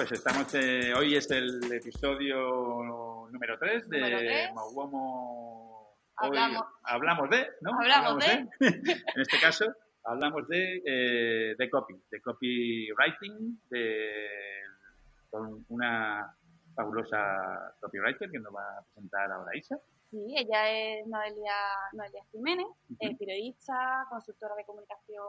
pues estamos, eh, hoy es el episodio número 3 de Número tres. Mauomo. Hablamos. hablamos de, ¿no? Hablamos de. en este caso, hablamos de, eh, de copy, de copywriting, de con una fabulosa copywriter que nos va a presentar ahora Isa. Sí, ella es Noelia, Noelia Jiménez, es periodista, consultora de comunicación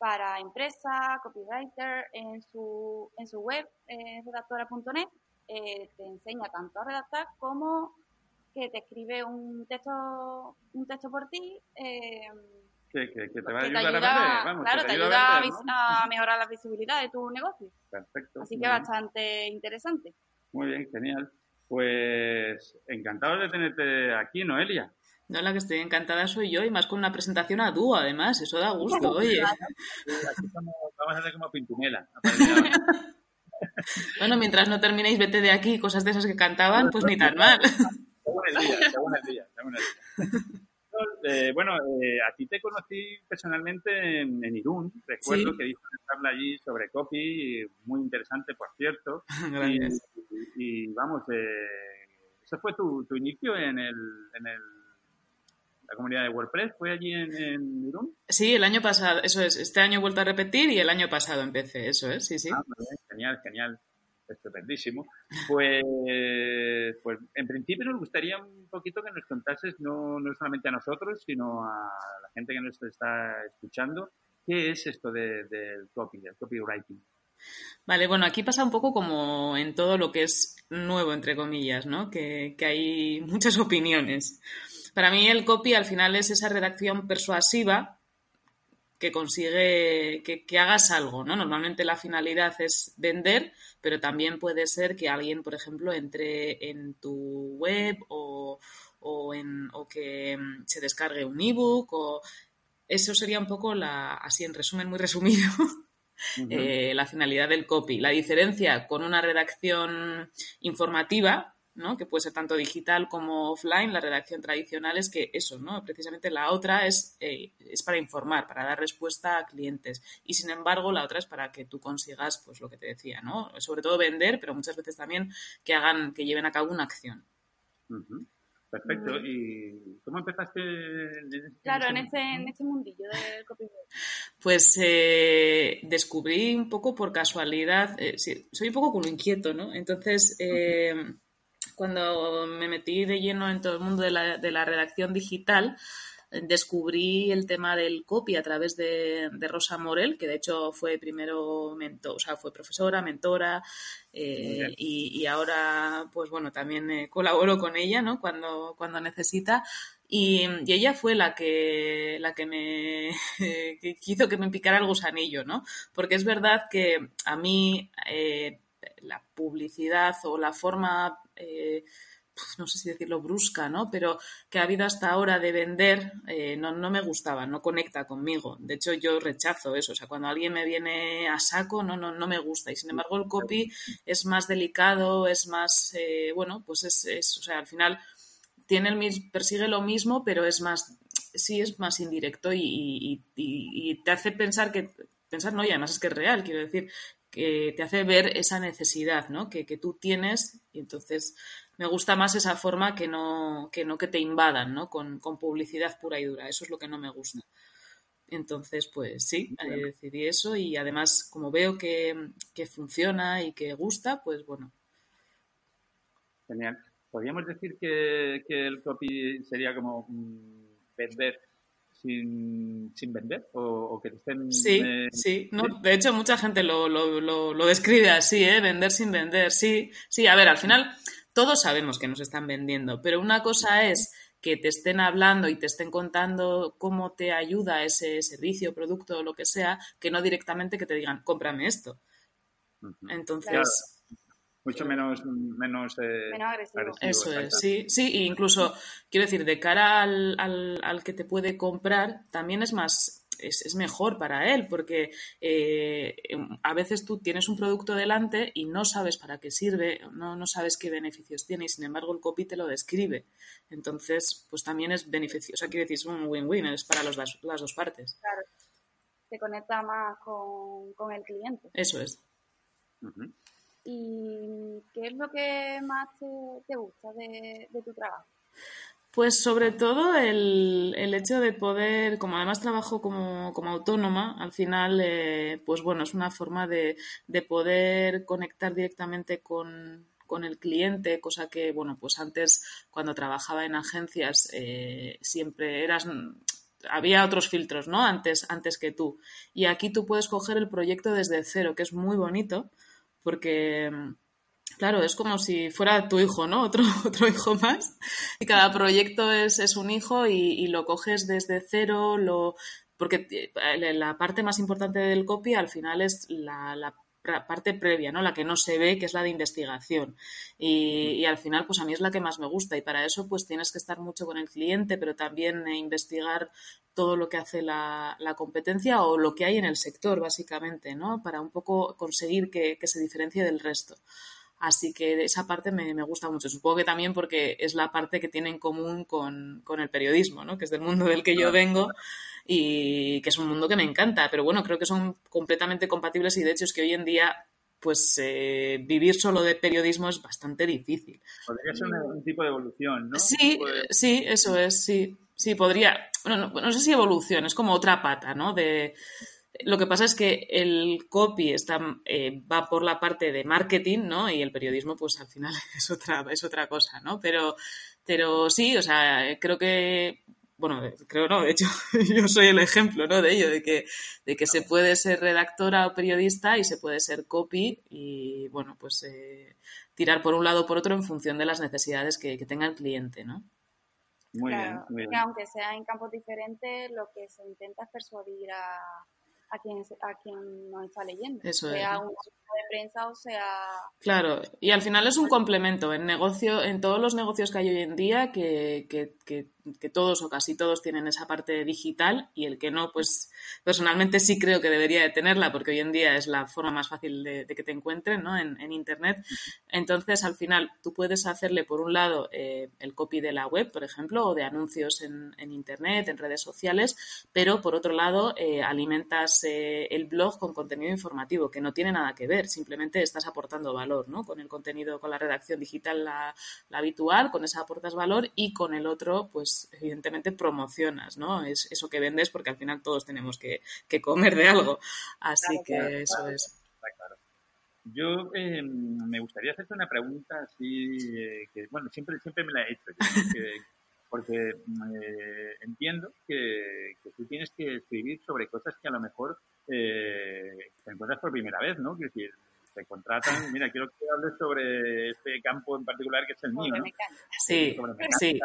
para empresas, copywriter. En su, en su web, eh, redactora.net, eh, te enseña tanto a redactar como que te escribe un texto, un texto por ti. eh, Que, que, que te va a ayudar ayuda, a vender, vamos, claro, te te ayuda a, vender, vis- ¿no? a mejorar la visibilidad de tu negocio. Perfecto. Así que bien. bastante interesante. Muy bien, genial. Pues encantado de tenerte aquí, Noelia. No, la que estoy encantada soy yo y más con una presentación a dúo, además. Eso da gusto, oye. Aquí estamos- vamos a hacer como Pintunela. a partir de ahora. Bueno, mientras no terminéis, vete de aquí, cosas de esas que cantaban, pues ni tan mal. Según el día, según el día, según el día. Yo, eh, bueno, eh, a ti te conocí personalmente en, en Irún. Recuerdo Sí. que diste una charla allí sobre copy, muy interesante, por cierto. Y, Gracias. y, vamos, eh, ese fue tu, tu inicio en, el, en el, la comunidad de WordPress. ¿Fue allí en, en Irún? Sí, el año pasado, eso es. Este año he vuelto a repetir y el año pasado empecé, eso es, sí, sí. Ah, bien, genial, genial. Estupendísimo. Pues, pues en principio nos gustaría un poquito que nos contases, no, no solamente a nosotros, sino a la gente que nos está escuchando, qué es esto de- del copy, del copywriting. Vale, bueno, aquí pasa un poco como en todo lo que es nuevo, entre comillas, ¿no? Que, que hay muchas opiniones. Para mí el copy al final es esa redacción persuasiva que consigue que, que hagas algo, ¿no? Normalmente la finalidad es vender, pero también puede ser que alguien, por ejemplo, entre en tu web o, o en, o que mm, se descargue un ebook o eso sería un poco la, así en resumen muy resumido, eh, la finalidad del copy. La diferencia con una redacción informativa, ¿no? que puede ser tanto digital como offline, la redacción tradicional es que eso, ¿no? precisamente la otra es, eh, es para informar, para dar respuesta a clientes. Y sin embargo, la otra es para que tú consigas, pues lo que te decía, ¿no? sobre todo vender, pero muchas veces también que hagan, que lleven a cabo una acción. Perfecto. ¿Y cómo empezaste? en ese- Claro, en ese- este, en este mundillo del copyright. Pues eh, descubrí un poco por casualidad, eh, sí, soy un poco como inquieto, ¿no? Entonces, eh, cuando me metí de lleno en todo el mundo de la, de la redacción digital, eh, descubrí el tema del copy a través de, de Rosa Morel, que de hecho fue primero mentor, o sea, fue profesora, mentora, eh, y, y ahora, pues bueno, también eh, colaboro con ella, ¿no? Cuando, cuando necesita. Y, y ella fue la que, la que me que hizo que me picara el gusanillo, ¿no? Porque es verdad que a mí eh, la publicidad o la forma, eh, pues no sé si decirlo brusca, ¿no? Pero que ha habido hasta ahora de vender eh, no, no me gustaba, no conecta conmigo. De hecho, yo rechazo eso. O sea, cuando alguien me viene a saco, no, no, no me gusta. Y sin embargo, el copy es más delicado, es más, eh, bueno, pues es, es, o sea, al final tiene el persigue lo mismo, pero es más, sí es más indirecto y- y te hace pensar que, pensar no, y además es que es real, quiero decir, que te hace ver esa necesidad, ¿no? Que, que tú tienes y entonces me gusta más esa forma que no que, no que te invadan, ¿no? Con, con publicidad pura y dura, eso es lo que no me gusta. Entonces, pues sí, eh, decidí eso y además como veo que, que funciona y que gusta, pues bueno, Genial. ¿Podríamos decir que, que el copy sería como mm, vender sin, sin vender? ¿O, o que estén... Sí, eh, sí. No, de hecho, mucha gente lo, lo, lo, lo describe así, ¿eh? Vender sin vender. Sí, sí. A ver, al final todos sabemos que nos están vendiendo, pero una cosa es que te estén hablando y te estén contando cómo te ayuda ese servicio, producto o lo que sea, que no directamente que te digan, cómprame esto. Entonces... Mucho menos, menos, eh, agresivo. Eso es, sí, sí, e incluso, quiero decir, de cara al, al, que te puede comprar, también es más, es, mejor para él, porque eh, a veces tú tienes un producto delante y no sabes para qué sirve, no, no sabes qué beneficios tiene, y sin embargo el copy te lo describe. Entonces, pues también es beneficioso, o sea, quiero decir, es un win-win, es para los, las, dos partes. Claro, se conecta más con, con el cliente. Eso es. ¿Y qué es lo que más te, gusta de, tu trabajo? Pues sobre todo el, hecho de poder, como además trabajo como, autónoma, al final, eh, pues bueno, es una forma de, poder conectar directamente con, el cliente, cosa que, bueno, pues antes cuando trabajaba en agencias eh, siempre eras había otros filtros, ¿no? Antes, antes que tú. Y aquí tú puedes coger el proyecto desde cero, que es muy bonito, porque, claro, es como si fuera tu hijo, ¿no? Otro, otro hijo más. Y cada proyecto es, es un hijo y, lo coges desde cero, lo, porque eh, la parte más importante del copy al final es la, la parte previa, ¿no? La que no se ve, que es la de investigación. Y, al final, pues a mí es la que más me gusta. Y para eso, pues tienes que estar mucho con el cliente, pero también eh, investigar todo lo que hace la, competencia o lo que hay en el sector, básicamente, ¿no? Para un poco conseguir que, se diferencie del resto. Así que esa parte me, gusta mucho. Supongo que también porque es la parte que tiene en común con, con el periodismo, ¿no? Que es del mundo del que yo vengo y que es un mundo que me encanta, pero bueno, creo que son completamente compatibles y de hecho es que hoy en día pues eh, vivir solo de periodismo es bastante difícil. Podría ser un, tipo de evolución, ¿no? Sí, sí, eso es, sí. Sí, podría. Bueno, no, sé si evolución, es como otra pata, ¿no? De, lo que pasa es que el copy está, eh, va por la parte de marketing, ¿no? Y el periodismo, pues al final es otra, es otra cosa, ¿no? Pero, pero sí, o sea, creo que bueno, creo no, de hecho yo soy el ejemplo ¿no? de ello, de que, de que se puede ser redactora o periodista y se puede ser copy y, bueno, pues eh, tirar por un lado o por otro en función de las necesidades que, tenga el cliente, ¿no? Muy bien, muy bien. aunque sea en campos diferentes, lo que se intenta es persuadir a, a quien, a quien nos está leyendo. sea un de prensa o sea... Claro, y al final es un complemento. En negocio, en todos los negocios que hay hoy en día, que, que, que, que, todos o casi todos tienen esa parte digital y el que no, pues personalmente sí creo que debería de tenerla porque hoy en día es la forma más fácil de, que te encuentren ¿no? en, en, Internet. Entonces, al final, tú puedes hacerle, por un lado, eh, el copy de la web, por ejemplo, o de anuncios en, en Internet, en redes sociales, pero por otro lado, eh, alimentas eh, el blog con contenido informativo, que no tiene nada que ver, simplemente estás aportando valor, ¿no? Con el contenido, con la redacción digital la, habitual, con esa aportas valor y con el otro, pues evidentemente promocionas, ¿no? Es eso que vendes porque al final todos tenemos que, comer de algo. Así que eso es. Yo eh, me gustaría hacerte una pregunta así, eh, que bueno, siempre, siempre me la he hecho. Porque eh, entiendo que, tú tienes que escribir sobre cosas que a lo mejor eh, te encuentras por primera vez, ¿no? Quiero decir, te contratan, mira, quiero que hables sobre este campo en particular que es el mío, ¿no? Sí, sí.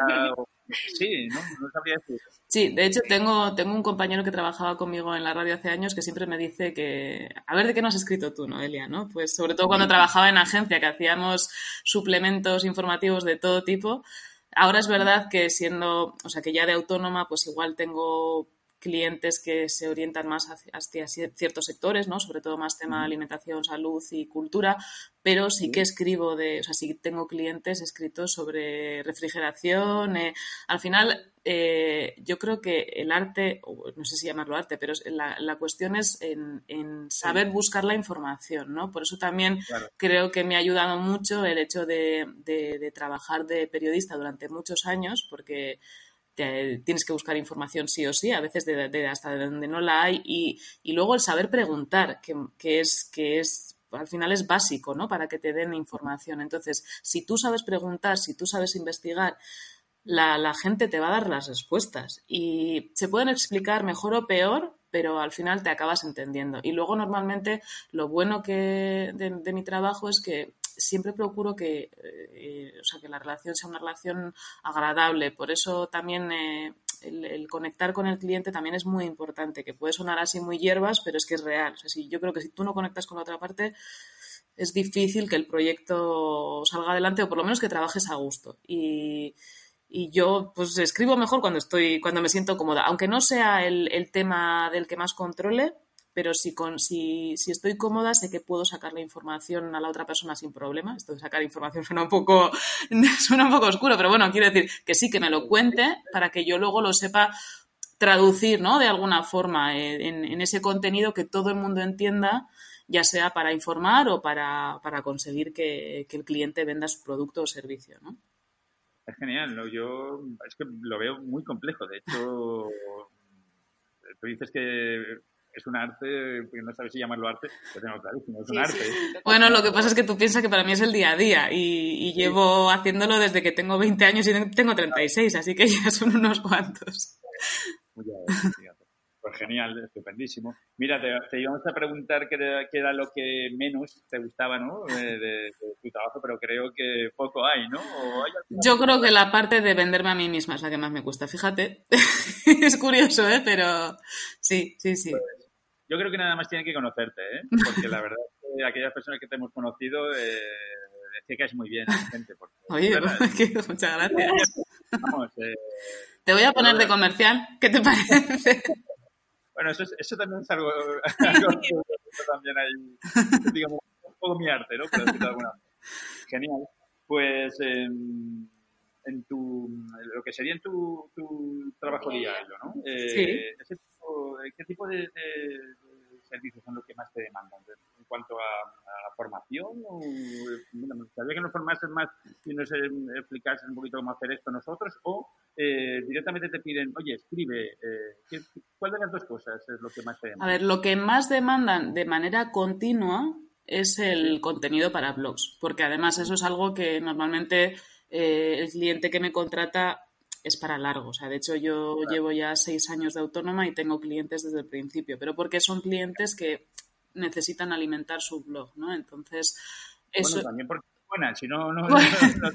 sí, ¿no? No sabría decir. Sí, de hecho tengo, tengo un compañero que trabajaba conmigo en la radio hace años que siempre me dice que, a ver, ¿de qué no has escrito tú, Noelia? ¿no? Pues sobre todo cuando trabajaba en agencia, que hacíamos suplementos informativos de todo tipo, Ahora es verdad que siendo, o sea, que ya de autónoma, pues igual tengo clientes que se orientan más hacia, ciertos sectores, ¿no? Sobre todo más tema alimentación, salud y cultura, pero sí que escribo de, o sea, sí tengo clientes escritos sobre refrigeración. Eh, al final, eh, yo creo que el arte, no sé si llamarlo arte, pero la, cuestión es en, saber buscar la información, ¿no? Por eso también creo que me ha ayudado mucho el hecho de, de trabajar de periodista durante muchos años, porque tienes que buscar información sí o sí, a veces de, hasta donde no la hay, y, luego el saber preguntar, que, es, que es al final es básico, ¿no? Para que te den información. Entonces, si tú sabes preguntar, si tú sabes investigar, la, la, gente te va a dar las respuestas. Y se pueden explicar mejor o peor, pero al final te acabas entendiendo. Y luego, normalmente, lo bueno que de mi trabajo es que siempre procuro que, eh, o sea, que la relación sea una relación agradable. Por eso también eh, el, conectar con el cliente también es muy importante, que puede sonar así muy hierbas, pero es que es real. O sea, si, yo creo que si tú no conectas con la otra parte, es difícil que el proyecto salga adelante o por lo menos que trabajes a gusto. Y, y yo pues escribo mejor cuando estoy, cuando me siento cómoda, aunque no sea el, el tema del que más controle, pero si, con, si, si, estoy cómoda sé que puedo sacar la información a la otra persona sin problema. Esto de sacar información suena un poco, suena un poco oscuro, pero bueno, quiero decir que sí, que me lo cuente para que yo luego lo sepa traducir, ¿no? De alguna forma eh, en, ese contenido que todo el mundo entienda ya sea para informar o para, para conseguir que, que, el cliente venda su producto o servicio, ¿no? Es genial, ¿no? Yo es que lo veo muy complejo. De hecho, tú dices que es un arte, no sabes si llamarlo arte, pues tengo clarísimo, es un arte. Bueno, lo que pasa es que tú piensas que para mí es el día a día y, y llevo haciéndolo desde que tengo 20 años y tengo 36, así que ya son unos cuantos. Muy bien, pues genial, estupendísimo. Mira, te, te, íbamos a preguntar qué era, qué era, lo que menos te gustaba ¿no? de, de, de, tu trabajo, pero creo que poco hay, ¿no? Hay Yo creo que la parte de venderme a mí misma es la que más me gusta, fíjate. es curioso, ¿eh? Pero sí, sí, sí. Pues, yo creo que nada más tiene que conocerte, ¿eh? Porque la verdad es que aquellas personas que te hemos conocido eh, que caes muy bien, gente. Porque, Oye, pues, muchas gracias. Vamos, eh, te voy a poner de comercial, ¿qué te parece? Bueno, eso, es, eso también es algo, algo también hay, digamos, un poco mi arte, ¿no? Decirlo de alguna Genial. Pues eh, en tu, lo que sería en tu, tu trabajo diario, ¿no? Eh, sí. Ese tipo, ¿Qué tipo de, servicios son los que más te demandan? En cuanto a, a formación, o, bueno, me gustaría que nos formases más y nos explicases un poquito cómo hacer esto nosotros, o eh, directamente te piden, oye, escribe, eh, ¿qué, ¿cuál de las dos cosas es lo que más te demandan? A ver, lo que más demandan de manera continua es el contenido para blogs, porque además eso es algo que normalmente eh, el cliente que me contrata es para largo. O sea, de hecho, yo claro. llevo ya seis años de autónoma y tengo clientes desde el principio, pero porque son clientes que necesitan alimentar su blog, ¿no? Entonces, eso... Bueno, también porque es buena, si no... no, bueno, no,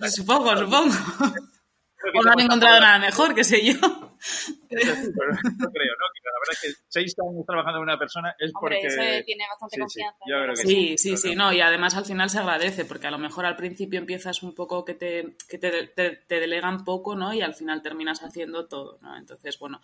no supongo, supongo. O no han encontrado nada mejor, qué sé yo. Eso sí, pero no creo, ¿no? Que la verdad es que seis años trabajando con una persona es Hombre, porque... Eso tiene bastante sí, confianza. Sí, yo creo que sí, sí, sí, sí, no, y además al final se agradece, porque a lo mejor al principio empiezas un poco que te, que te, te, te delegan poco, ¿no? Y al final terminas haciendo todo, ¿no? Entonces, bueno,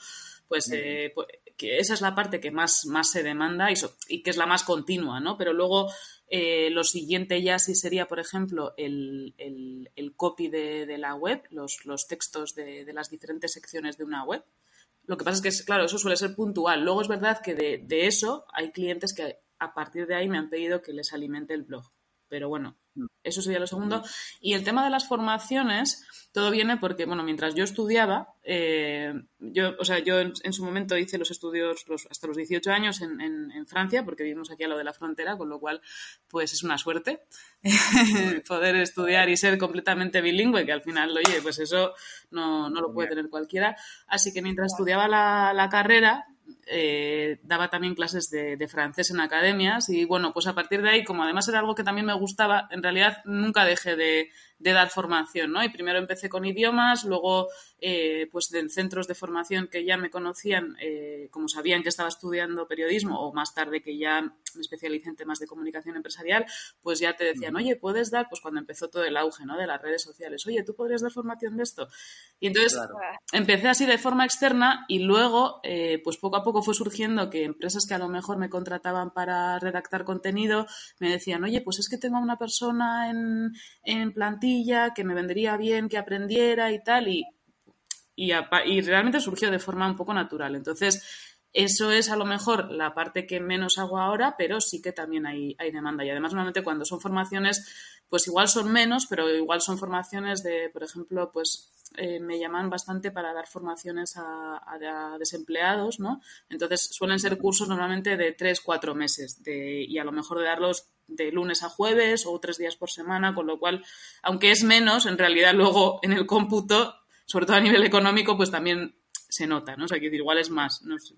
pues, eh, pues que esa es la parte que más, más se demanda y, so, y que es la más continua, ¿no? Pero luego eh, lo siguiente ya sí sería, por ejemplo, el, el, copy de, de, la web, los, los textos de, de, las diferentes secciones de una web. Lo que pasa es que, claro, eso suele ser puntual. Luego es verdad que de, de eso hay clientes que a partir de ahí me han pedido que les alimente el blog. Pero bueno, eso sería lo segundo. Y el tema de las formaciones, todo viene porque, bueno, mientras yo estudiaba, eh, yo, o sea, yo en, en, su momento hice los estudios los, hasta los 18 años en, en, en, Francia, porque vivimos aquí a lo de la frontera, con lo cual, pues es una suerte poder estudiar y ser completamente bilingüe, que al final, oye, pues eso no, no lo puede tener cualquiera. Así que mientras estudiaba la, la carrera, eh, daba también clases de, de, francés en academias y bueno, pues a partir de ahí, como además era algo que también me gustaba, en realidad nunca dejé de, de dar formación, ¿no? Y primero empecé con idiomas, luego eh, pues en centros de formación que ya me conocían, eh, como sabían que estaba estudiando periodismo o más tarde que ya me especialicé en temas de comunicación empresarial, pues ya te decían, oye, puedes dar, pues cuando empezó todo el auge, ¿no? De las redes sociales, oye, tú podrías dar formación de esto. Y entonces claro. empecé así de forma externa y luego, pues poco a poco fue surgiendo que empresas que a lo mejor me contrataban para redactar contenido me decían, oye, pues es que tengo a una persona en, en plantilla que me vendría bien que aprendiera y tal, y, y realmente surgió de forma un poco natural. Entonces, eso es a lo mejor la parte que menos hago ahora, pero sí que también hay, demanda. Y además, normalmente cuando son formaciones, pues igual son menos, pero igual son formaciones de, por ejemplo, pues eh, me llaman bastante para dar formaciones a, a, a, desempleados, ¿no? Entonces suelen ser cursos normalmente de tres, cuatro meses de, y a lo mejor de darlos de lunes a jueves o tres días por semana, con lo cual, aunque es menos, en realidad luego en el cómputo, sobre todo a nivel económico, pues también se nota, ¿no? O sea, que igual es más, no sé.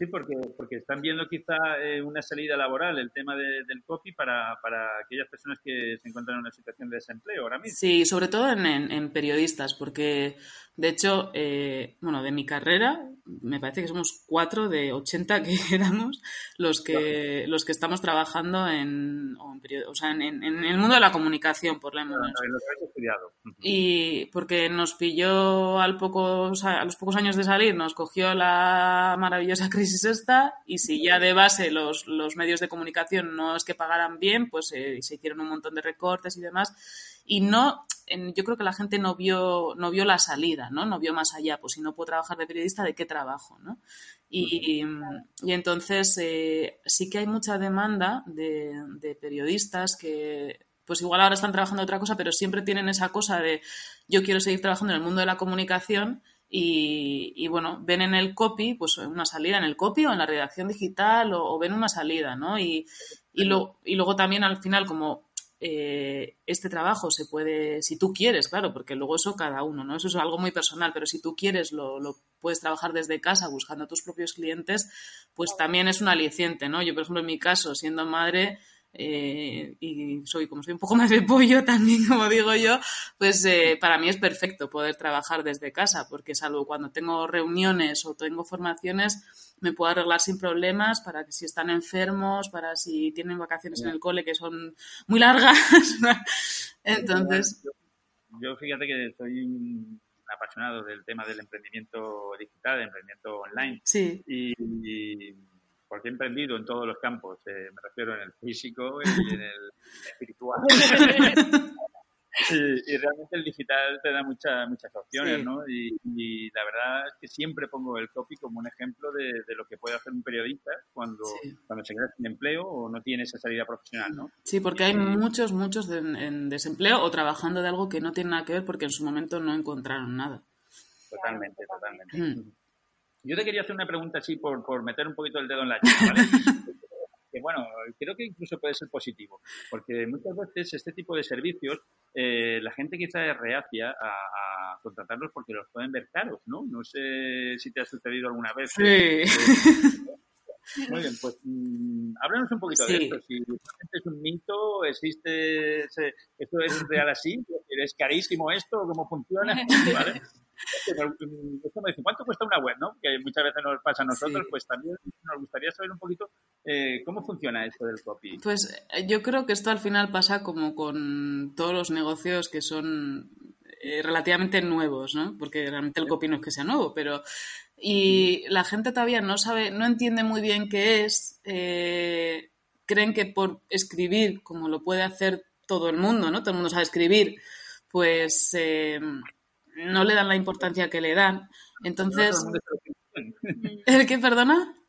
Sí, porque, porque están viendo quizá eh, una salida laboral, el tema del copy, para, para, aquellas personas que se encuentran en una situación de desempleo ahora mismo. Sí, sobre todo en, en, periodistas, porque de hecho, eh, bueno, de mi carrera, me parece que somos cuatro de 80 que éramos los que, los que estamos trabajando en, o sea, en, el mundo de la comunicación, por lo menos. Y porque nos pilló al poco, a los pocos años de salir, nos cogió la maravillosa crisis es esta y si ya de base los, los medios de comunicación no es que pagaran bien, pues eh, se hicieron un montón de recortes y demás. Y no, yo creo que la gente no vio, no vio la salida, ¿no? No vio más allá. Pues si no puedo trabajar de periodista, ¿de qué trabajo, no? Y, y entonces eh, sí que hay mucha demanda de, de periodistas que pues igual ahora están trabajando otra cosa, pero siempre tienen esa cosa de yo quiero seguir trabajando en el mundo de la comunicación y, bueno, ven en el copy, pues una salida en el copy o en la redacción digital o, ven una salida, ¿no? Y, y, lo, y luego también al final como eh, este trabajo se puede, si tú quieres, claro, porque luego eso cada uno, ¿no? Eso es algo muy personal, pero si tú quieres lo, lo puedes trabajar desde casa buscando a tus propios clientes, pues también es un aliciente, ¿no? Yo, por ejemplo, en mi caso, siendo madre, eh, y soy como soy un poco más de pollo también, como digo yo, pues eh, para mí es perfecto poder trabajar desde casa, porque salvo cuando tengo reuniones o tengo formaciones, me puedo arreglar sin problemas para que si están enfermos, para si tienen vacaciones en el cole que son muy largas. Entonces. Yo, fíjate que soy un apasionado del tema del emprendimiento digital, del emprendimiento online. Sí. y porque he emprendido en todos los campos, eh, me refiero en el físico y en el espiritual. y, realmente el digital te da muchas muchas opciones, ¿no? Y, la verdad es que siempre pongo el copy como un ejemplo de, lo que puede hacer un periodista cuando, cuando se queda sin empleo o no tiene esa salida profesional, ¿no? Sí, porque hay muchos, muchos en desempleo o trabajando de algo que no tiene nada que ver porque en su momento no encontraron nada. Totalmente, totalmente. Mm. Yo te quería hacer una pregunta así por, por meter un poquito el dedo en la llaga, ¿vale? que bueno, creo que incluso puede ser positivo, porque muchas veces este tipo de servicios, eh, la gente quizá es reacia a, contratarlos porque los pueden ver caros, ¿no? No sé si te ha sucedido alguna vez. Sí. Eh, muy bien, pues mmm, háblanos un poquito de esto. Si es un mito, existe, esto es real así, es carísimo esto, cómo funciona, ¿vale? ¿Cuánto cuesta una web? ¿no? Que muchas veces nos pasa a nosotros, pues también nos gustaría saber un poquito eh, cómo funciona esto del copy. Pues eh, yo creo que esto al final pasa como con todos los negocios que son eh, relativamente nuevos, ¿no? Porque realmente el copy no es que sea nuevo, pero y la gente todavía no sabe, no entiende muy bien qué es. creen que por escribir, como lo puede hacer todo el mundo, ¿no? Todo el mundo sabe escribir, pues no le dan la importancia que le dan. Entonces, ¿el qué, perdona?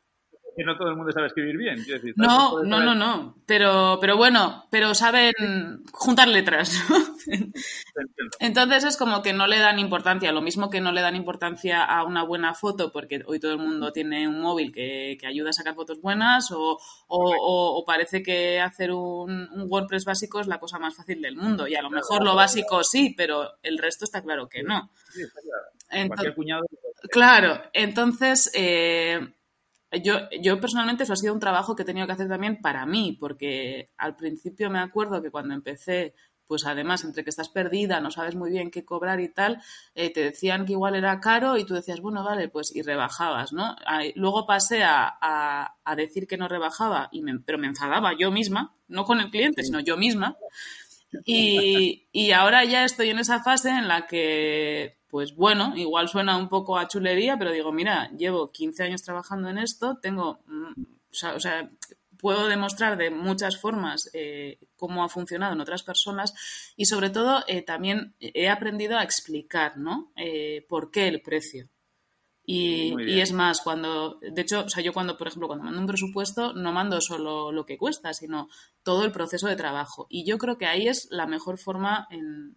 Que no todo el mundo sabe escribir bien. no, no, no, no. Pero, pero bueno, pero saben juntar letras. Entonces es como que no le dan importancia. Lo mismo que no le dan importancia a una buena foto, porque hoy todo el mundo tiene un móvil que, ayuda a sacar fotos buenas, o, parece que hacer un, WordPress básico es la cosa más fácil del mundo. Y a lo mejor lo básico sí, pero el resto está claro que no. claro, entonces eh, yo, yo personalmente eso ha sido un trabajo que he tenido que hacer también para mí, porque al principio me acuerdo que cuando empecé, pues además, entre que estás perdida, no sabes muy bien qué cobrar y tal, eh, te decían que igual era caro y tú decías, bueno, vale, pues y rebajabas, ¿no? Luego pasé a, a, decir que no rebajaba, y pero me enfadaba yo misma, no con el cliente, sino yo misma. Y, y ahora ya estoy en esa fase en la que pues bueno, igual suena un poco a chulería, pero digo, mira, llevo 15 años trabajando en esto, tengo, mm, o sea, puedo demostrar de muchas formas eh, cómo ha funcionado en otras personas y sobre todo eh, también he aprendido a explicar, ¿no? Eh, ¿Por qué el precio? Y, y, es más, cuando, de hecho, o sea, yo cuando, por ejemplo, cuando mando un presupuesto, no mando solo lo que cuesta, sino todo el proceso de trabajo. Y yo creo que ahí es la mejor forma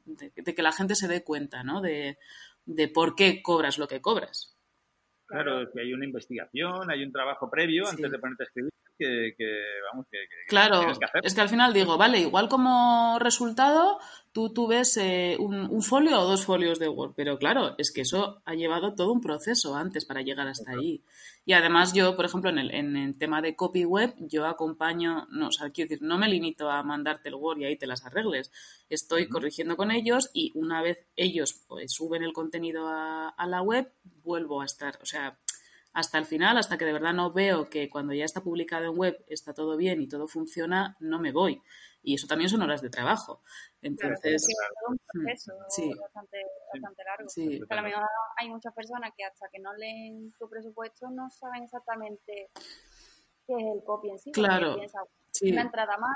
de, de, que la gente se dé cuenta, ¿no? De, de por qué cobras lo que cobras. Claro, que hay una investigación, hay un trabajo previo antes de ponerte a escribir. Que, que vamos, que, que Claro, tienes que hacer. es que al final digo, vale, igual como resultado tú, tú ves eh, un, un folio o dos folios de Word, pero claro, es que eso ha llevado todo un proceso antes para llegar hasta ahí. Y además yo, por ejemplo, en el, en el tema de copy web, yo acompaño, no, o sea, quiero decir, no me limito a mandarte el Word y ahí te las arregles. Estoy corrigiendo con ellos y una vez ellos pues, suben el contenido a, a la web, vuelvo a estar, o sea, hasta el final, hasta que de verdad no veo que cuando ya está publicado en web está todo bien y todo funciona, no me voy. Y eso también son horas de trabajo. Entonces, Sí, es un proceso Sí. bastante, bastante largo. sí, Porque a lo mejor hay muchas personas que hasta que no leen tu presupuesto no saben exactamente qué es el copy en sí. Claro, piensan, sí. Una entrada más,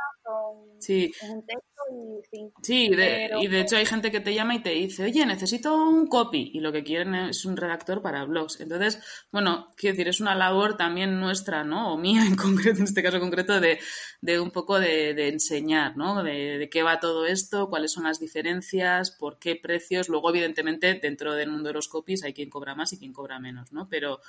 sí. es un texto y fin. Sí, de- Pero- y de hecho hay gente que te llama y te dice, oye, necesito un copy, y lo que quieren es un redactor para blogs. Entonces, bueno, quiero decir, es una labor también nuestra, ¿no? O mía en concreto, en este caso concreto, de, de un poco de, de enseñar, ¿no? De, de qué va todo esto, cuáles son las diferencias, por qué precios. Luego, evidentemente, dentro del mundo de los copies hay quien cobra más y quien cobra menos, ¿no? Pero,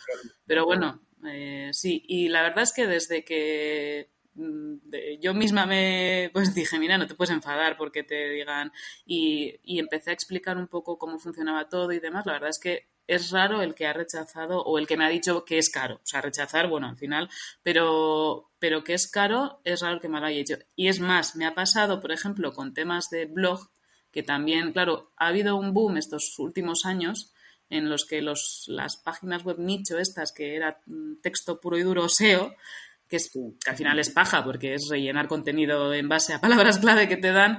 pero bueno, eh, sí, y la verdad es que desde que yo misma me pues dije, mira, no te puedes enfadar porque te digan y, y empecé a explicar un poco cómo funcionaba todo y demás, la verdad es que es raro el que ha rechazado o el que me ha dicho que es caro, o sea, rechazar, bueno, al final, pero, pero que es caro es raro que me lo haya dicho. Y es más, me ha pasado, por ejemplo, con temas de blog, que también, claro, ha habido un boom estos últimos años en los que los, las páginas web nicho estas, que era mm, texto puro y duro SEO, que, es, que al final es paja porque es rellenar contenido en base a palabras clave que te dan,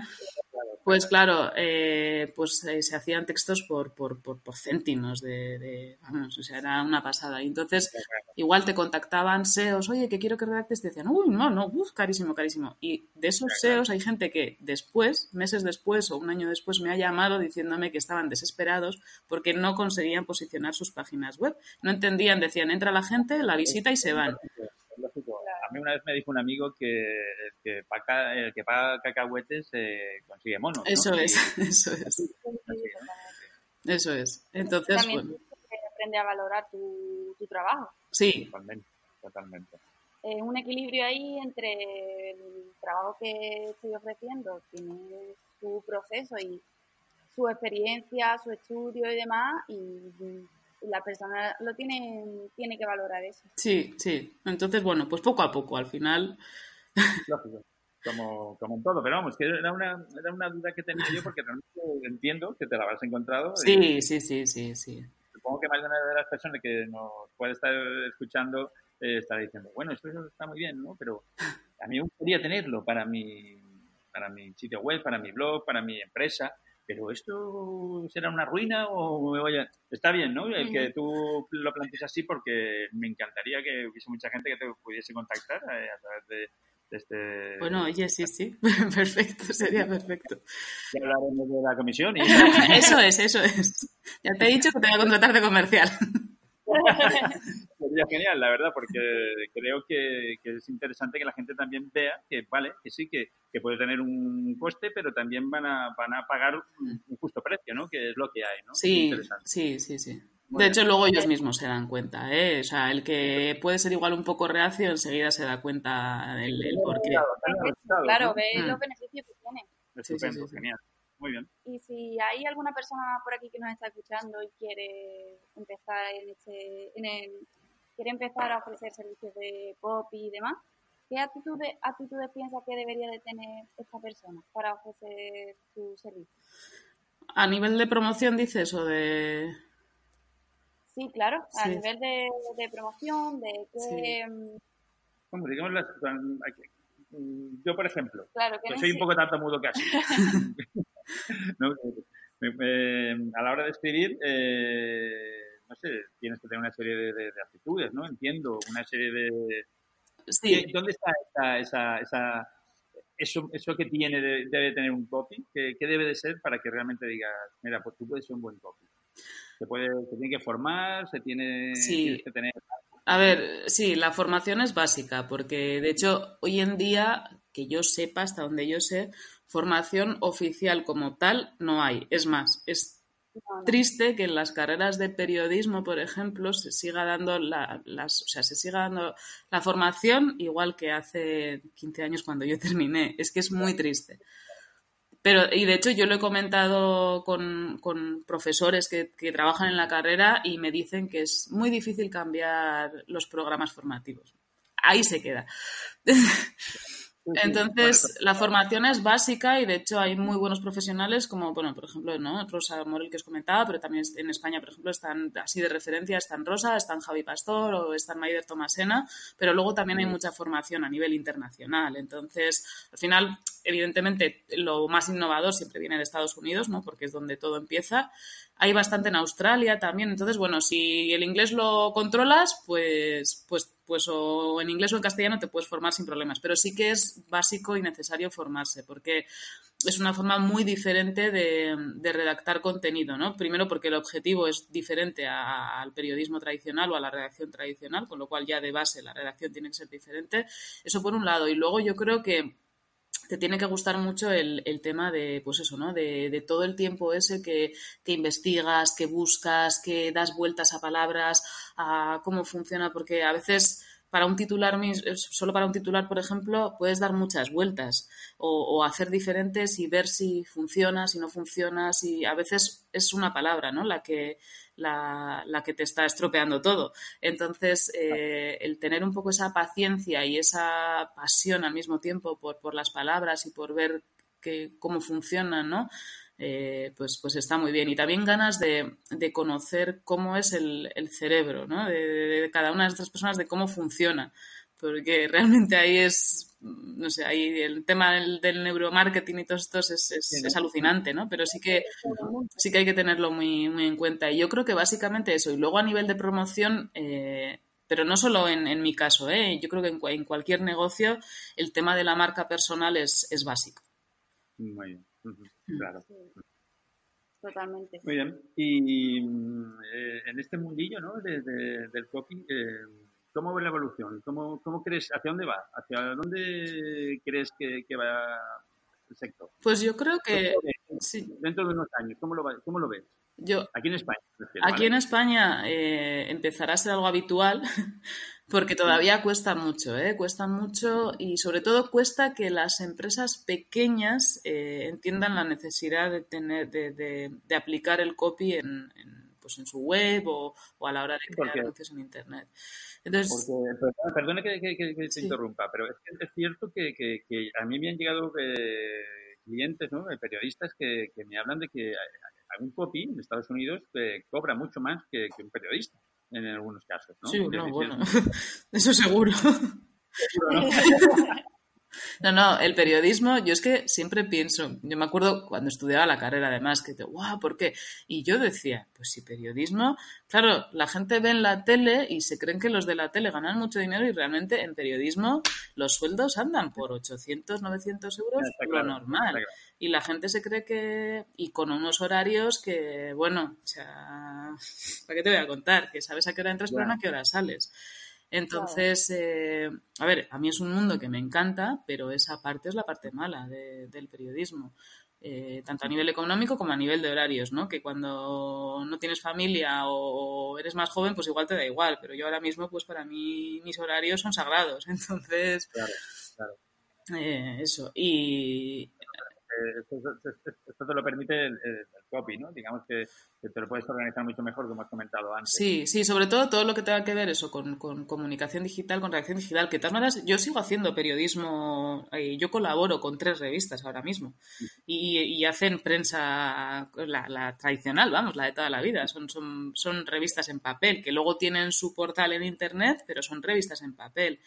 pues claro, eh, pues eh, se hacían textos por, por, por, por céntimos de, de- vamos, o sea, era una pasada. Y entonces igual te contactaban SEOs, oye, que quiero que redactes, te decían, uy, no, no, uf, carísimo, carísimo. Y de esos SEOs hay gente que después, meses después o un año después, me ha llamado diciéndome que estaban desesperados porque no conseguían posicionar sus páginas web. No entendían, decían, entra la gente, la visita y se van. Mí una vez me dijo un amigo que el que paga, el que paga cacahuetes eh, consigue monos. ¿no? Eso Y- es, eso es, eso es. Entonces, También bueno, que aprender a valorar tu, tu trabajo. sí, Totalmente, totalmente. Es un equilibrio ahí entre el trabajo que estoy ofreciendo, tiene su proceso y su experiencia, su estudio y demás, y la persona lo tiene, tiene que valorar eso. sí, sí. Entonces, bueno, pues poco a poco, al final. Lógico. Como, como en todo, pero vamos, que era una, era una duda que tenía yo porque realmente entiendo que te la habrás encontrado. y Sí, sí, sí, sí, sí. supongo que más de una de las personas que nos puede estar escuchando eh, estará diciendo, bueno, esto está muy bien, ¿no? Pero a mí me gustaría tenerlo para mi, para mi sitio web, para mi blog, para mi empresa, pero esto será una ruina o me voy a... Está bien, ¿no? El que tú lo plantees así porque me encantaría que hubiese mucha gente que te pudiese contactar eh, a través de, de este... Bueno, oye, sí, sí, perfecto, sería perfecto. Ya hablaremos de la comisión y... Eso es, eso es. Ya te he dicho que te voy a contratar de comercial. Sería genial, la verdad, porque creo que, que es interesante que la gente también vea que, vale, que sí, que, que puede tener un coste, pero también van a, van a pagar un, un justo precio, ¿no? Que es lo que hay, ¿no? Sí, sí, sí, sí. Muy De bien. hecho, luego ellos mismos se dan cuenta, ¿eh? O sea, el que puede ser igual un poco reacio, enseguida se da cuenta el, el por qué. Claro, claro, resultados, Claro, ¿no? ves Mm. los beneficios que tiene. Sí, sí, Estupendo, sí, sí. genial. Muy bien. Y si hay alguna persona por aquí que nos está escuchando y quiere empezar en este, en el, quiere empezar a ofrecer servicios de copy y demás, ¿qué actitudes, actitudes piensa que debería de tener esta persona para ofrecer su servicio? A nivel de promoción dices o de... Sí, claro, a Sí. nivel de, de promoción, de que, Sí. Bueno, digamos, las, mm, yo, por ejemplo, claro, que que no soy un poco tartamudo casi. ¿no? Me- me- a la hora de escribir, eh, no sé, tienes que tener una serie de, de- de aptitudes, ¿no? Entiendo, una serie de... Sí, ¿Qué- ¿Dónde está esa, esa, esa- eso, eso que tiene de- debe tener un copy? ¿Qué, qué debe de ser para que realmente digas, mira, pues tú puedes ser un buen copy? Se, puede, se tiene que formar, se tiene Sí. que tener... A ver, sí, la formación es básica, porque de hecho hoy en día, que yo sepa, hasta donde yo sé, formación oficial como tal no hay. Es más, es triste que en las carreras de periodismo, por ejemplo, se siga dando la, las, o sea, se siga dando la formación igual que hace 15 años cuando yo terminé. Es que es muy triste. Pero, y de hecho, yo lo he comentado con, con profesores que, que, trabajan en la carrera y me dicen que es muy difícil cambiar los programas formativos. Ahí se queda. Entonces, la formación es básica y de hecho hay muy buenos profesionales como, bueno, por ejemplo, ¿no? Rosa Morel que os comentaba, pero también en España, por ejemplo, están así de referencia, están Rosa, están Javi Pastor o están Maider Tomasena, pero luego también hay mucha formación a nivel internacional. Entonces, al final, evidentemente, lo más innovador siempre viene de Estados Unidos, ¿no? Porque es donde todo empieza. Hay bastante en Australia también. Entonces, bueno, si el inglés lo controlas, pues, pues pues o en inglés o en castellano te puedes formar sin problemas, pero sí que es básico y necesario formarse, porque es una forma muy diferente de, redactar contenido, ¿no? Primero porque el objetivo es diferente al periodismo tradicional o a la redacción tradicional, con lo cual ya de base la redacción tiene que ser diferente. Eso por un lado. Y luego yo creo que te tiene que gustar mucho el, tema de, pues eso, ¿no? De, todo el tiempo ese que, que, investigas, que buscas, que das vueltas a palabras, a cómo funciona, porque a veces para un titular, solo para un titular, por ejemplo, puedes dar muchas vueltas o, hacer diferentes y ver si funciona, si no funciona, si a veces es una palabra, ¿no? La que, la, que te está estropeando todo. Entonces, eh, el tener un poco esa paciencia y esa pasión al mismo tiempo por, por las palabras y por ver que, cómo funcionan, ¿no? Eh, pues, pues está muy bien. Y también ganas de, conocer cómo es el, cerebro ¿no? de, cada una de estas personas, de cómo funciona. Porque realmente ahí es, no sé, ahí el tema del, neuromarketing y todos estos es, alucinante, ¿no? Pero sí que, sí que hay que tenerlo muy, muy en cuenta. Y yo creo que básicamente eso. Y luego a nivel de promoción, eh, pero no solo en, mi caso, ¿eh? yo creo que en, en, cualquier negocio el tema de la marca personal es, es básico. Muy bien. Claro. Totalmente. Muy bien. Y eh, en este mundillo ¿no? de, del copy, eh, ¿cómo ves la evolución? ¿Cómo, ¿Cómo, crees, hacia dónde va? ¿Hacia dónde crees que, que va el sector? Pues yo creo que... Dentro de unos años, ¿cómo lo, cómo lo ves? Yo, aquí en España. aquí en España eh, empezará a ser algo habitual porque todavía cuesta mucho, ¿eh? cuesta mucho y sobre todo cuesta que las empresas pequeñas eh, entiendan la necesidad de tener, de, de, aplicar el copy en, pues en su web o, o, a la hora de crear anuncios en internet. Entonces, perdone que, que, se interrumpa, pero es, es cierto que, que, a mí me han llegado eh, clientes, ¿no? periodistas que, me hablan de que un copy en Estados Unidos eh, cobra mucho más que un periodista en algunos casos, ¿no? Sí, no, bueno, eso seguro. No, no, el periodismo, yo es que siempre pienso, yo me acuerdo cuando estudiaba la carrera además, que te, guau, ¿por qué? Y yo decía, pues si periodismo, claro, la gente ve en la tele y se creen que los de la tele ganan mucho dinero y realmente en periodismo los sueldos andan por 800, 900 euros, lo normal. Y la gente se cree que, y con unos horarios que, bueno, o sea, ¿para qué te voy a contar? Que sabes a qué hora entras, pero no a qué hora sales. Entonces, eh, a ver, a mí es un mundo que me encanta, pero esa parte es la parte mala del periodismo. Eh, tanto a nivel económico como a nivel de horarios, ¿no? Que cuando no tienes familia o eres más joven, pues igual te da igual, pero yo ahora mismo, pues para mí mis horarios son sagrados, entonces... Claro, claro. Eh, eso, y esto, te lo permite el, copy, ¿no? Digamos que, te lo puedes organizar mucho mejor, como has comentado antes. Sí, sí, sobre todo todo lo que tenga que ver eso con, comunicación digital, con reacción digital, que de todas maneras yo sigo haciendo periodismo, eh, yo colaboro con tres revistas ahora mismo y, hacen prensa, la, tradicional, vamos, la de toda la vida, son, son, son revistas en papel, que luego tienen su portal en internet, pero son revistas en papel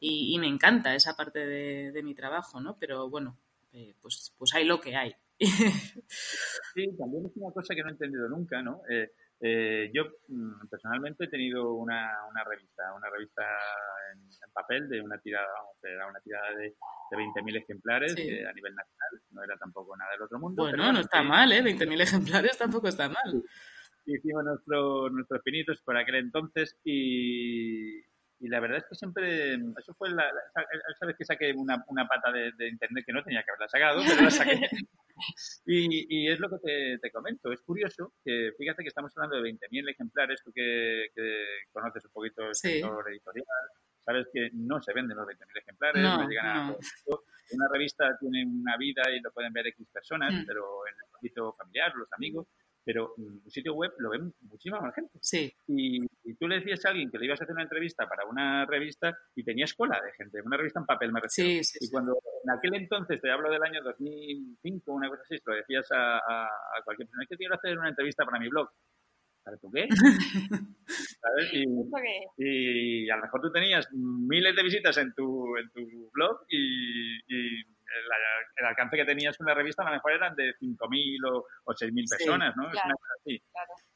y, me encanta esa parte de, de mi trabajo, ¿no? Pero bueno, eh, pues, pues hay lo que hay. sí, también es una cosa que no he entendido nunca, ¿no? Eh, eh, yo mm, personalmente he tenido una, una revista, una revista en, papel de una tirada, vamos, era una tirada de, de 20.000 ejemplares a nivel nacional, no era tampoco nada del otro mundo. Bueno, no está mal, ¿eh? 20.000 ejemplares tampoco está mal. Hicimos nuestro, nuestros pinitos por aquel entonces y, y la verdad es que siempre, eso fue la, sabes que saqué una, una pata de, internet que no tenía que haberla sacado, pero la saqué. y, es lo que te, comento. Es curioso que, fíjate que estamos hablando de 20.000 ejemplares, tú que, conoces un poquito el sector editorial, sabes que no se venden los 20.000 ejemplares, no, llegan a una revista tiene una vida y lo pueden ver X personas, mm. pero en el ámbito familiar, los amigos, pero un sitio web lo ven muchísima más gente. Sí. Y, tú le decías a alguien que le ibas a hacer una entrevista para una revista y tenías cola de gente, una revista en papel me refiero. Sí, sí, y cuando en aquel entonces, te hablo del año 2005, una cosa así, lo decías a, cualquier persona, que quiero hacer una entrevista para mi blog. ¿Sabes tú qué? ¿Sabes? Y, a lo mejor tú tenías miles de visitas en tu, en tu blog y el, alcance que tenías con la revista a lo mejor eran de 5.000 o, o 6.000 personas, ¿no? es,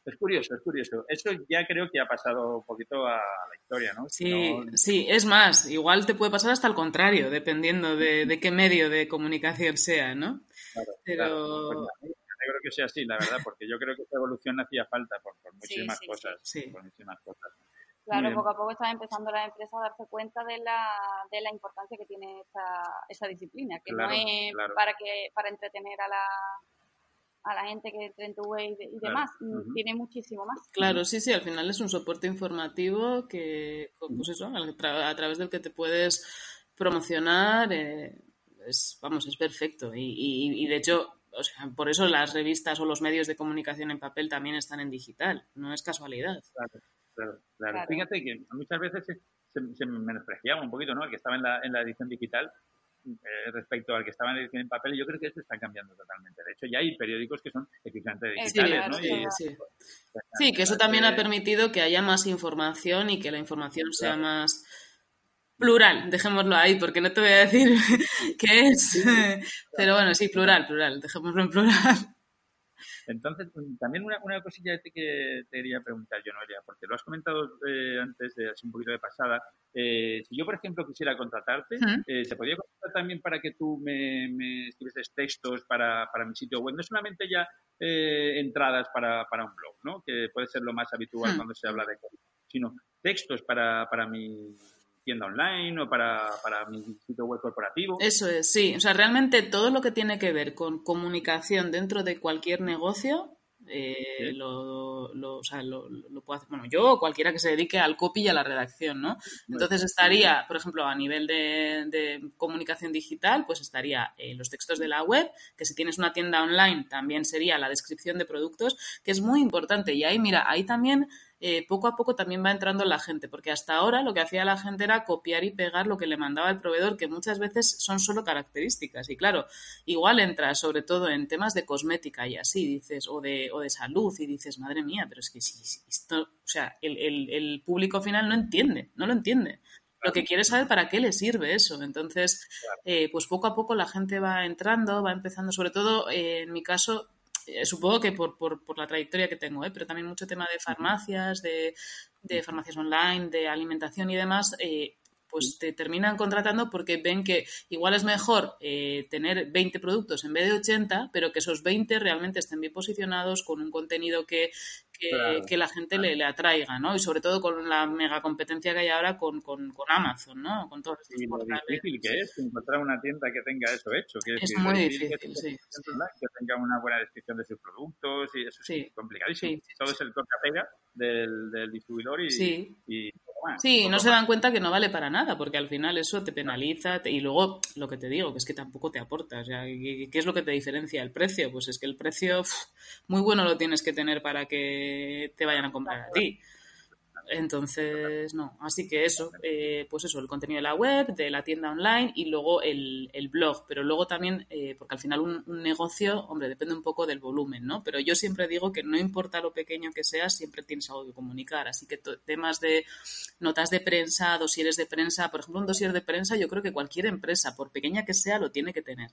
es curioso, es curioso. Eso ya creo que ha pasado un poquito a la historia, ¿no? Sí, sí, es más, igual te puede pasar hasta el contrario, dependiendo de, qué medio de comunicación sea, ¿no? Claro, Pero... Pues creo que sea así, la verdad, porque yo creo que esa evolución hacía falta por, muchísimas cosas. Por muchísimas cosas. Claro, poco a poco están empezando las empresas a darse cuenta de la, de la importancia que tiene esta, esa disciplina, que no es para que para entretener a la, a la gente que entre en tu web y, demás, mm, tiene muchísimo más. Claro, sí, sí, al final es un soporte informativo que, pues eso, a través del que te puedes promocionar, eh, es, vamos, es perfecto. Y, y, y de hecho, o sea, por eso las revistas o los medios de comunicación en papel también están en digital, no es casualidad. Claro. Claro, Fíjate que muchas veces se, se, menospreciaba un poquito, ¿no? El que estaba en la, en la edición digital eh, respecto al que estaba en la edición en papel. Yo creo que eso está cambiando totalmente. De hecho, ya hay periódicos que son eficientemente digitales, ¿no? sí, sí, que eso también ha permitido que haya más información y que la información sea más plural, dejémoslo ahí, porque no te voy a decir qué es, pero bueno, sí, plural, plural, dejémoslo en plural. Entonces, mm, también una, una cosilla que te quería preguntar yo, Noelia, porque lo has comentado eh, antes, de así un poquito de pasada. Eh, si yo, por ejemplo, quisiera contratarte, eh, ¿se podría contratar también para que tú me, me escribieses textos para, para, mi sitio web? No solamente ya entradas para, para, un blog, ¿no? que puede ser lo más habitual cuando se habla de sino textos para, para mi tienda online o para, para mi sitio web corporativo. Eso es, sí. O sea, realmente todo lo que tiene que ver con comunicación dentro de cualquier negocio eh, lo, lo, o sea, lo, puedo hacer, bueno, yo o cualquiera que se dedique al copy y a la redacción, ¿no? Entonces estaría, por ejemplo, a nivel de, comunicación digital, pues estaría eh, los textos de la web, que si tienes una tienda online también sería la descripción de productos, que es muy importante. Y ahí, mira, ahí también eh, poco a poco también va entrando la gente, porque hasta ahora lo que hacía la gente era copiar y pegar lo que le mandaba el proveedor, que muchas veces son solo características. Y claro, igual entra sobre todo en temas de cosmética y así, dices, o de, o de salud, y dices, madre mía, pero es que si, esto, o sea, el, público final no entiende, no lo entiende lo que quiere saber para qué le sirve eso. Entonces, eh, pues poco a poco la gente va entrando, va empezando, sobre todo eh, en mi caso, eh, supongo que por, por, por, la trayectoria que tengo, ¿eh? pero también mucho tema de farmacias, de, de farmacias online, de alimentación y demás, eh, pues te terminan contratando porque ven que igual es mejor eh, tener 20 productos en vez de 80, pero que esos 20 realmente estén bien posicionados con un contenido que, que, la gente le, le, atraiga, ¿no? Y sobre todo con la mega competencia que hay ahora con, con, con Amazon, ¿no? Con todos y lo difícil que es encontrar una tienda que tenga eso hecho. Que es, muy difícil, que, sí, que tenga una buena descripción de sus productos y eso es complicadísimo. Todo es el toca-pega del, del distribuidor y, y Sí, no se dan cuenta que no vale para nada, porque al final eso te penaliza y luego lo que te digo, que es que tampoco te aporta. O sea, ¿qué, es lo que te diferencia? ¿El precio? Pues es que el precio muy bueno lo tienes que tener para que te vayan a comprar a ti. Entonces, no. Así que eso, eh, pues eso, el contenido de la web, de la tienda online y luego el, blog. Pero luego también, eh, porque al final un, negocio, hombre, depende un poco del volumen, ¿no? Pero yo siempre digo que no importa lo pequeño que sea, siempre tienes algo que comunicar. Así que temas de notas de prensa, dosieres de prensa, por ejemplo, un dosier de prensa, yo creo que cualquier empresa, por pequeña que sea, lo tiene que tener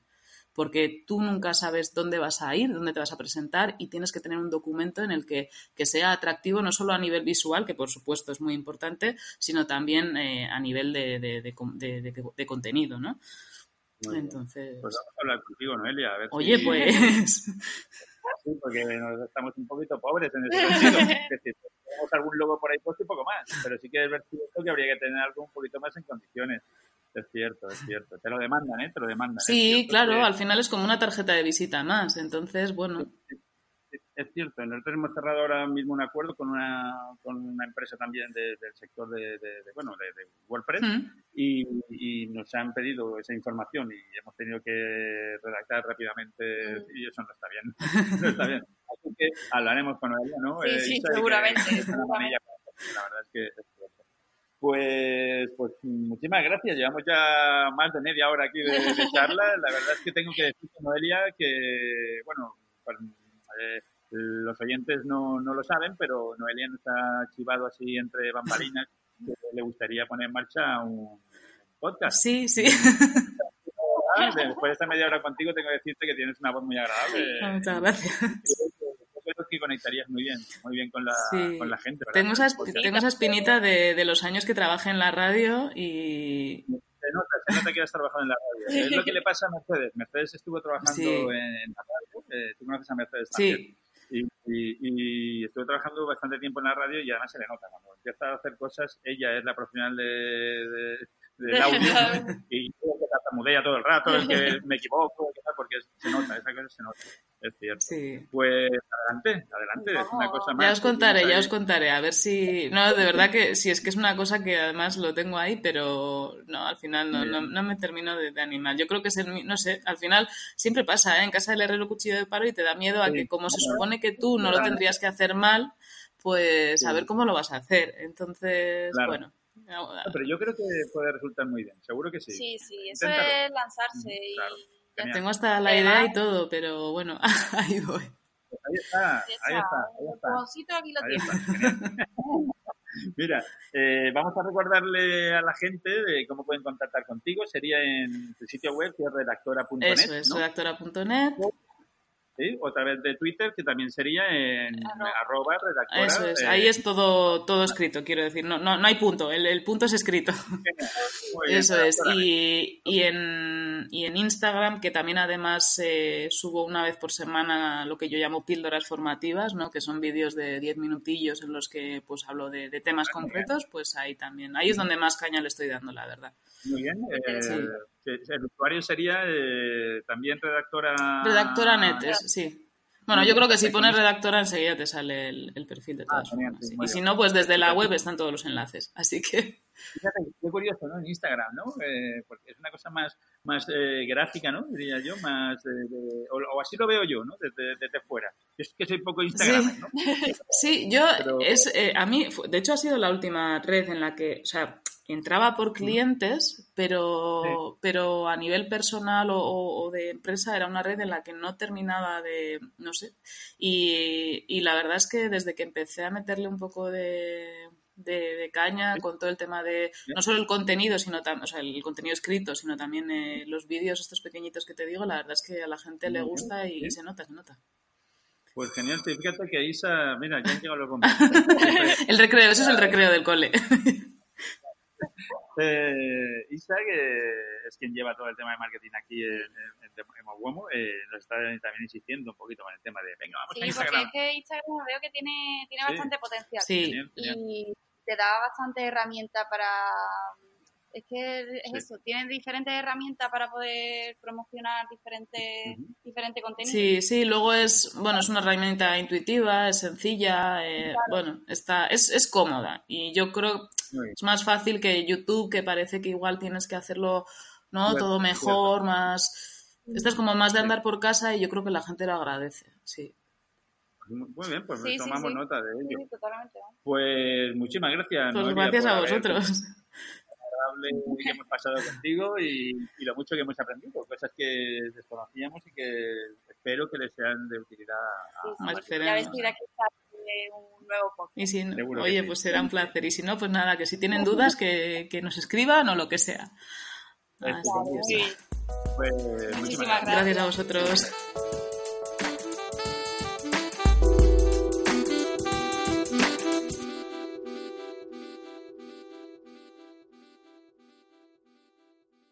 porque tú nunca sabes dónde vas a ir, dónde te vas a presentar y tienes que tener un documento en el que, sea atractivo no solo a nivel visual, que por supuesto es muy importante, sino también eh, a nivel de, de, contenido, ¿no? Entonces... Pues vamos a hablar contigo, Noelia. A ver Oye, pues... Sí, porque estamos un poquito pobres en ese sentido. Es decir, tenemos algún logo por ahí puesto y poco más. Pero sí que es cierto que habría que tener algo un poquito más en condiciones. Es cierto, es cierto. Te lo demandan, ¿eh? Te lo demandan. Sí, claro, al final es como una tarjeta de visita más. Entonces, bueno. Es cierto, nosotros hemos cerrado ahora mismo un acuerdo con una, con una empresa también del sector de, bueno, de, WordPress y, nos han pedido esa información y hemos tenido que redactar rápidamente y eso no está bien. no está bien. Así que hablaremos con ella, ¿no? Sí, sí, seguramente. La verdad es que. Pues, pues muchísimas gracias. Llevamos ya más de media hora aquí de, charla. La verdad es que tengo que decir, Noelia, que, bueno, pues, eh, los oyentes no, no lo saben, pero Noelia nos ha chivado así entre bambalinas que le gustaría poner en marcha un podcast. Sí, sí. Después de esta media hora contigo tengo que decirte que tienes una voz muy agradable. Muchas gracias que conectarías muy bien, muy bien con la, con la gente. Tengo esa, tengo esa espinita de, de, los años que trabajé en la radio y... Se nota, se nota que has trabajado en la radio. Es lo que le pasa a Mercedes. Mercedes estuvo trabajando en, la radio. Eh, tú conoces a Mercedes también. Sí. Y, y, estuve trabajando bastante tiempo en la radio y además se le nota. Cuando empieza a hacer cosas, ella es la profesional de, de del audio y yo que tartamudea todo el rato, es que me equivoco, porque se nota, esa cosa se nota. Es cierto. Sí. Pues adelante, adelante, es una cosa más. Ya os contaré, ya os contaré, a ver si. No, de verdad que si es que es una cosa que además lo tengo ahí, pero no, al final no, no, me termino de, animar. Yo creo que es el. No sé, al final siempre pasa, ¿eh? En casa del herrero cuchillo de paro y te da miedo a que, como se supone que tú no lo tendrías que hacer mal, pues a ver cómo lo vas a hacer. Entonces, bueno. Pero yo creo que puede resultar muy bien, seguro que sí. Sí, sí, eso es lanzarse y tengo hasta la idea y todo, pero bueno, ahí voy. Pues ahí está, ahí está. Ahí está. Mira, eh, vamos a recordarle a la gente de cómo pueden contactar contigo. Sería en tu sitio web, que es redactora.net. Eso es, redactora.net o a través de Twitter, que también sería en arroba, redactora. Eso es, ahí es todo, todo escrito, quiero decir, no, no, no hay punto, el, el punto es escrito. Eso es, y, y, en, y en Instagram, que también además eh, subo una vez por semana lo que yo llamo píldoras formativas, ¿no? que son vídeos de 10 minutillos en los que pues hablo de, de temas concretos, pues ahí también, ahí es donde más caña le estoy dando, la verdad. Muy bien. Eh, el usuario sería eh, también redactora. Redactora net, sí. Bueno, yo creo que si pones redactora enseguida te sale el, perfil de todas ah, y si no, pues desde la web están todos los enlaces. Así que. Fíjate, qué curioso, ¿no? En Instagram, ¿no? Eh, porque es una cosa más, más gráfica, ¿no? Diría yo, más. o, así lo veo yo, ¿no? Desde, desde fuera. Es que soy poco Instagram, sí. ¿no? sí, yo. Es, a mí, de hecho, ha sido la última red en la que. O sea, entraba por clientes, pero, pero a nivel personal o, de empresa era una red en la que no terminaba de, no sé, y, y la verdad es que desde que empecé a meterle un poco de, de, caña con todo el tema de no solo el contenido, sino también, o sea, el contenido escrito, sino también eh, los vídeos estos pequeñitos que te digo, la verdad es que a la gente le gusta y, se nota, se nota. Pues genial, fíjate que Isa, mira, ya han llegado los El recreo, ese es el recreo del cole. Eh, Isa, que es quien lleva todo el tema de marketing aquí en, en, eh, nos está también insistiendo un poquito con el tema de, venga, vamos a Instagram. Sí, porque es que Instagram veo que tiene, tiene bastante potencial. Sí. Y te da bastante herramienta para es que es eso, tienen diferentes herramientas para poder promocionar diferentes, diferente contenido. Sí, sí, luego es, bueno, es una herramienta intuitiva, es sencilla, eh, bueno, está, es, es cómoda y yo creo es más fácil que YouTube, que parece que igual tienes que hacerlo, ¿no? Todo mejor, más... Esta es como más de andar por casa y yo creo que la gente lo agradece, sí. Muy bien, pues tomamos nota de ello. Pues muchísimas gracias. Pues gracias a vosotros que hemos pasado contigo y, lo mucho que hemos aprendido, cosas que desconocíamos y que espero que les sean de utilidad a, más un nuevo Y si oye, pues será un placer. Y si no, pues nada, que si tienen dudas, que, que nos escriban o lo que sea. Pues, Muchísimas gracias. gracias a vosotros.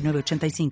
906985.